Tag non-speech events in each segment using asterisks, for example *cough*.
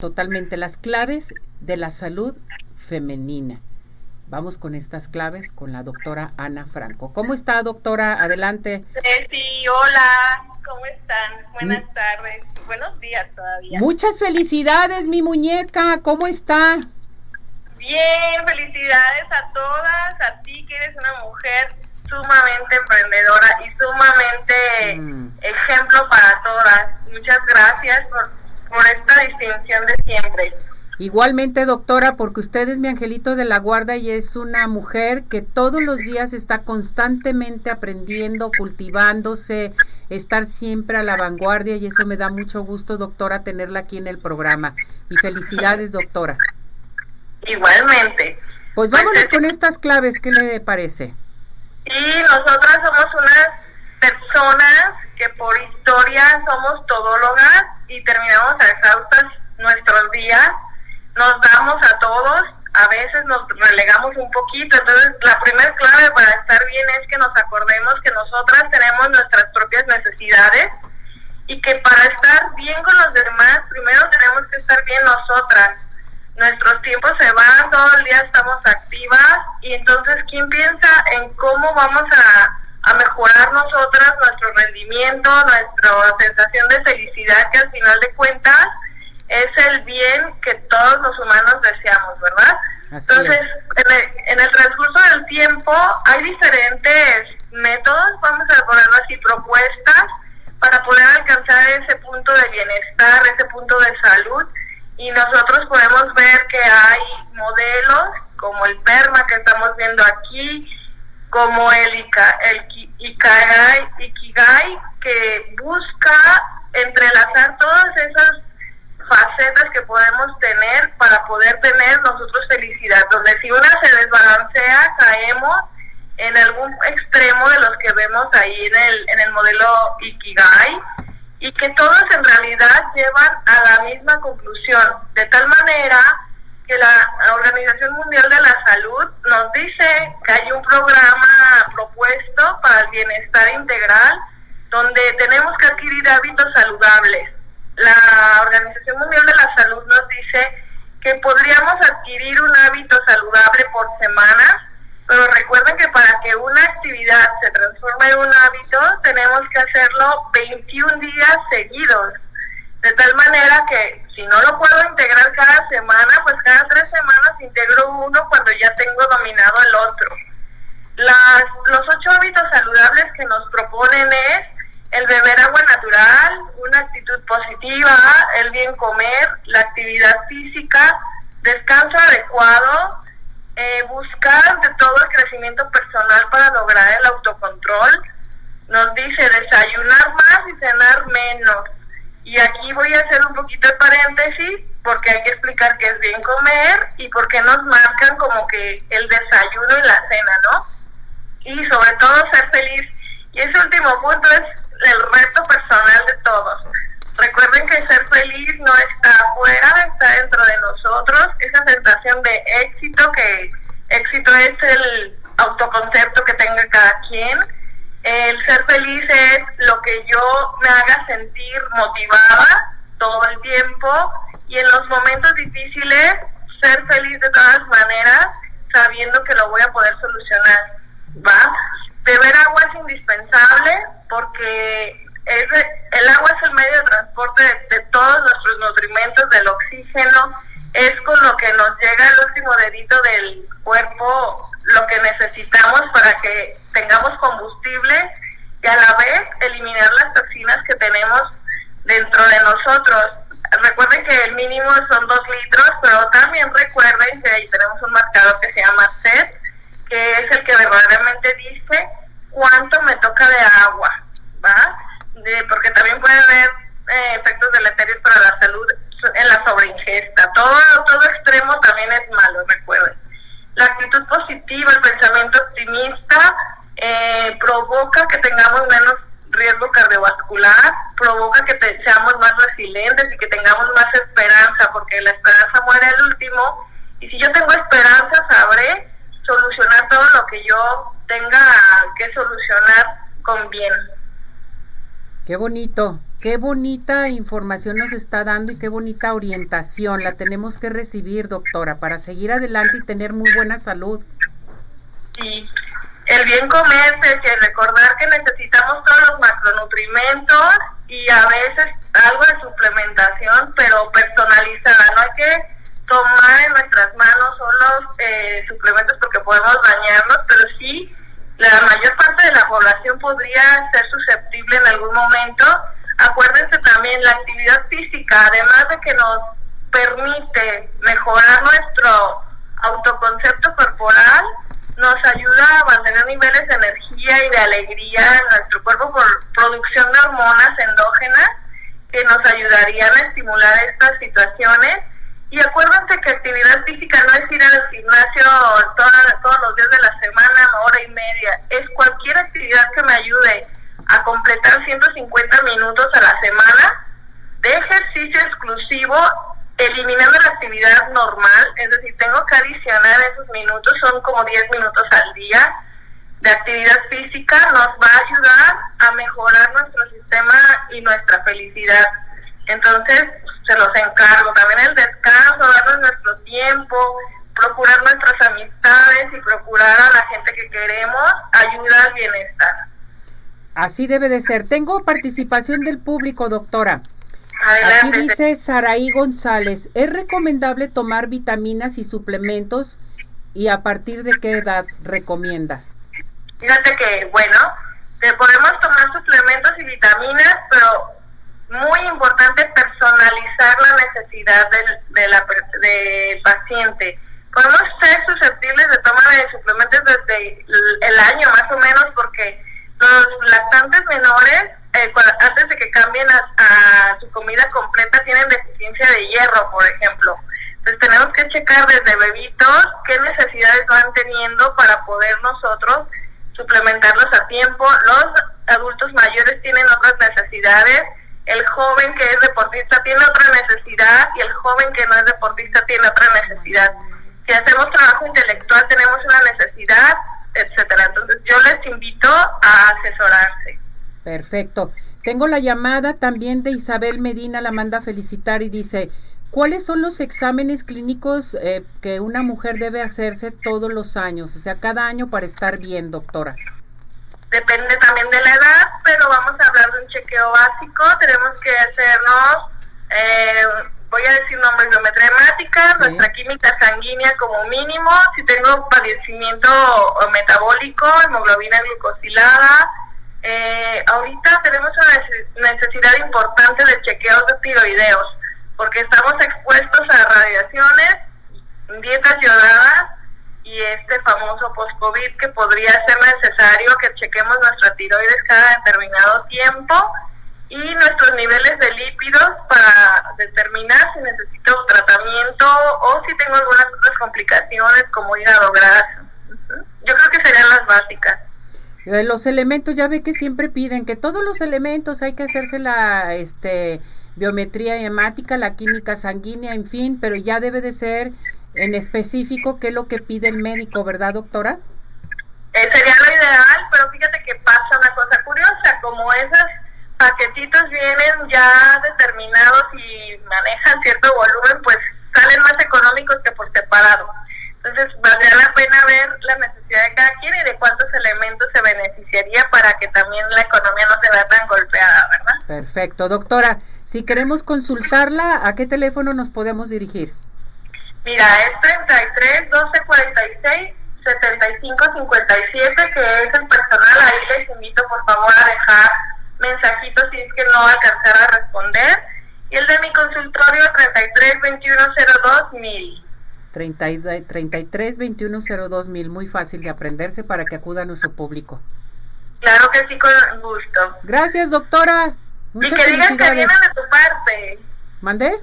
totalmente las claves de la salud femenina. Vamos con estas claves con la doctora Ana Franco. ¿Cómo está, doctora? Adelante. Sí, hola, ¿cómo están? Buenas mm. tardes, buenos días todavía. Muchas felicidades, mi muñeca, ¿cómo está? Bien, felicidades a todas, a ti que eres una mujer sumamente emprendedora y sumamente mm. ejemplo para todas. Muchas gracias por por esta distinción de siempre. Igualmente, doctora, porque usted es mi angelito de la guarda y es una mujer que todos los días está constantemente aprendiendo, cultivándose, estar siempre a la vanguardia y eso me da mucho gusto, doctora, tenerla aquí en el programa. Y felicidades, doctora. Igualmente. Pues vámonos con estas claves, ¿qué le parece? Y nosotras somos unas personas que por historia somos todólogas y terminamos a exhaustas nuestros días, nos damos a todos, a veces nos relegamos un poquito, entonces la primera clave para estar bien es que nos acordemos que nosotras tenemos nuestras propias necesidades y que para estar bien con los demás, primero tenemos que estar bien nosotras. Nuestros tiempos se van, todo el día estamos activas y entonces, ¿quién piensa en cómo vamos a a mejorar nosotras nuestro rendimiento, nuestra sensación de felicidad, que al final de cuentas es el bien que todos los humanos deseamos, ¿verdad? Entonces, en el, en el, transcurso del tiempo hay diferentes métodos, vamos a ponerlo así, propuestas para poder alcanzar ese punto de bienestar, ese punto de salud. Y nosotros podemos ver que hay modelos como el PERMA que estamos viendo aquí, como el, el Ikigai, Ikigai, que busca entrelazar todas esas facetas que podemos tener para poder tener nosotros felicidad, donde si una se desbalancea, caemos en algún extremo de los que vemos ahí en el, en el modelo Ikigai y que todos en realidad llevan a la misma conclusión, de tal manera que la Organización Mundial de la Salud nos dice que hay un programa propuesto para el bienestar integral donde tenemos que adquirir hábitos saludables. La Organización Mundial de la Salud nos dice que podríamos adquirir un hábito saludable por semana, pero recuerden que para que una actividad se transforme en un hábito tenemos que hacerlo 21 días seguidos. De tal manera que si no lo puedo integrar cada semana, pues cada tres semanas integro uno cuando ya tengo dominado el otro. Las, los ocho hábitos saludables que nos proponen es el beber agua natural, una actitud positiva, el bien comer, la actividad física, descanso adecuado, eh, buscar de todo el crecimiento personal para lograr el autocontrol. Nos dice desayunar más y cenar menos y aquí voy a hacer un poquito de paréntesis porque hay que explicar qué es bien comer y por qué nos marcan como que el desayuno y la cena, ¿no? Y sobre todo ser feliz. Y ese último punto es el reto personal de todos. Recuerden que ser feliz no está afuera, está dentro de nosotros. Esa sensación de éxito, que éxito es el autoconcepto que tenga cada quien el ser feliz es lo que yo me haga sentir motivada todo el tiempo y en los momentos difíciles ser feliz de todas maneras sabiendo que lo voy a poder solucionar. ¿Va? Beber agua es indispensable porque es, el agua es el medio de transporte de, todos nuestros nutrimentos, del oxígeno, es con lo que nos llega el último dedito del cuerpo lo que necesitamos para que tengamos combustible y a la vez eliminar las toxinas que tenemos dentro de nosotros. Recuerden que el mínimo son dos litros, pero también recuerden que ahí tenemos un marcador que se llama SED, que es el que verdaderamente dice cuánto me toca de agua, ¿va? porque también puede haber eh, efectos deleterios para la salud en la sobreingesta. Todo, todo extremo también es malo, recuerden. La actitud positiva, el pensamiento optimista, eh, provoca que tengamos menos riesgo cardiovascular, provoca que seamos más resilientes y que tengamos más esperanza, porque la esperanza muere al último. Y si yo tengo esperanza, sabré solucionar todo lo que yo tenga que solucionar con bien. Qué bonito, Qué bonita información nos está dando y qué bonita orientación. La tenemos que recibir, doctora, para seguir adelante y tener muy buena salud. Sí, el bien comer, que recordar que necesitamos todos los macronutrimentos y a veces algo de suplementación, pero personalizada. No hay que tomar en nuestras manos solo eh, suplementos porque podemos dañarnos, pero sí la mayor parte de la población podría ser susceptible en algún momento. Acuérdense también la actividad física, además de que nos permite mejorar nuestro autoconcepto corporal, nos ayuda a mantener niveles de energía y de alegría en nuestro cuerpo por producción de hormonas endógenas que nos ayudarían a estimular estas situaciones. Y acuérdense que actividad física no es ir al gimnasio todos los días de la semana, hora y media. Es cualquier actividad que me ayude a completar 150 minutos a la semana de ejercicio exclusivo eliminando la actividad normal, es decir, tengo que adicionar esos minutos, son como 10 minutos al día de actividad física, nos va a ayudar a mejorar nuestro sistema y nuestra felicidad. Entonces, se los encargo. También el descanso, darnos nuestro tiempo, procurar nuestras amistades y procurar a la gente que queremos, ayuda al bienestar. Así debe de ser. Tengo participación del público, doctora. Aquí dice Saraí González, ¿es recomendable tomar vitaminas y suplementos y a partir de qué edad recomienda? Fíjate que, bueno, podemos tomar suplementos y vitaminas, pero muy importante personalizar la necesidad del, de la, del paciente. Podemos ser susceptibles de tomar de suplementos desde el año más o menos porque los lactantes menores eh, antes de que cambien a, su comida completa, tienen deficiencia de hierro, por ejemplo. Entonces tenemos que checar desde bebitos qué necesidades van teniendo para poder nosotros suplementarlos a tiempo. Los adultos mayores tienen otras necesidades. El joven que es deportista tiene otra necesidad y el joven que no es deportista tiene otra necesidad. Si hacemos trabajo intelectual tenemos una necesidad, etcétera. Entonces yo les invito a asesorarse. Perfecto. Tengo la llamada también de Isabel Medina, la manda a felicitar y dice, ¿cuáles son los exámenes clínicos eh, que una mujer debe hacerse todos los años? O sea, cada año para estar bien, doctora. Depende también de la edad, pero vamos a hablar de un chequeo básico. Tenemos que hacernos, eh, voy a decir nombres, biometría hemática, nuestra química sanguínea como mínimo, si tengo padecimiento metabólico, hemoglobina glucosilada, eh, ahorita tenemos una necesidad importante de chequeos de tiroideos, porque estamos expuestos a radiaciones, dietas yodadas y este famoso post-COVID que podría ser necesario que chequemos nuestra tiroides cada determinado tiempo y nuestros niveles de lípidos para determinar si necesito tratamiento o si tengo algunas otras complicaciones como hígado graso. Yo creo que serían las básicas. Eh, los elementos, ya ve que siempre piden que todos los elementos hay que hacerse la este, biometría hemática, la química sanguínea, en fin, pero ya debe de ser en específico qué es lo que pide el médico, ¿verdad, doctora? Eh, sería lo ideal, pero fíjate que pasa una cosa curiosa, como esos paquetitos vienen ya determinados y manejan cierto volumen, pues salen más económicos que por separado. Entonces, valdría la pena ver la necesidad de cada quien y de cuántos elementos se beneficiaría para que también la economía no se vea tan golpeada, ¿verdad? Perfecto. Doctora, si queremos consultarla, ¿a qué teléfono nos podemos dirigir? Mira, es 33 12 46 75 57, que es el personal. Ahí les invito, por favor, a dejar mensajitos si es que no alcanzar a responder. Y el de mi consultorio, 33 21 02 1000. 33 21 02 mil, muy fácil de aprenderse para que acuda a nuestro público. Claro que sí, con gusto. Gracias, doctora. y que digan que vienen de tu parte. ¿Mandé?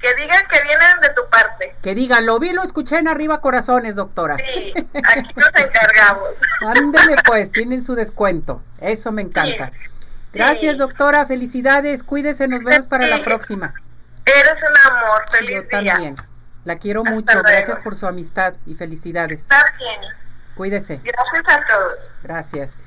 Que digan que vienen de tu parte. Que digan, lo vi, lo escuché en arriba corazones, doctora. Sí, aquí nos encargamos. *laughs* Ándele pues, tienen su descuento. Eso me encanta. Gracias, doctora. Felicidades. Cuídese, nos vemos para la próxima. Eres un amor. Feliz Yo también. La quiero mucho. Gracias por su amistad y felicidades. Está bien. Cuídese. Gracias a todos. Gracias.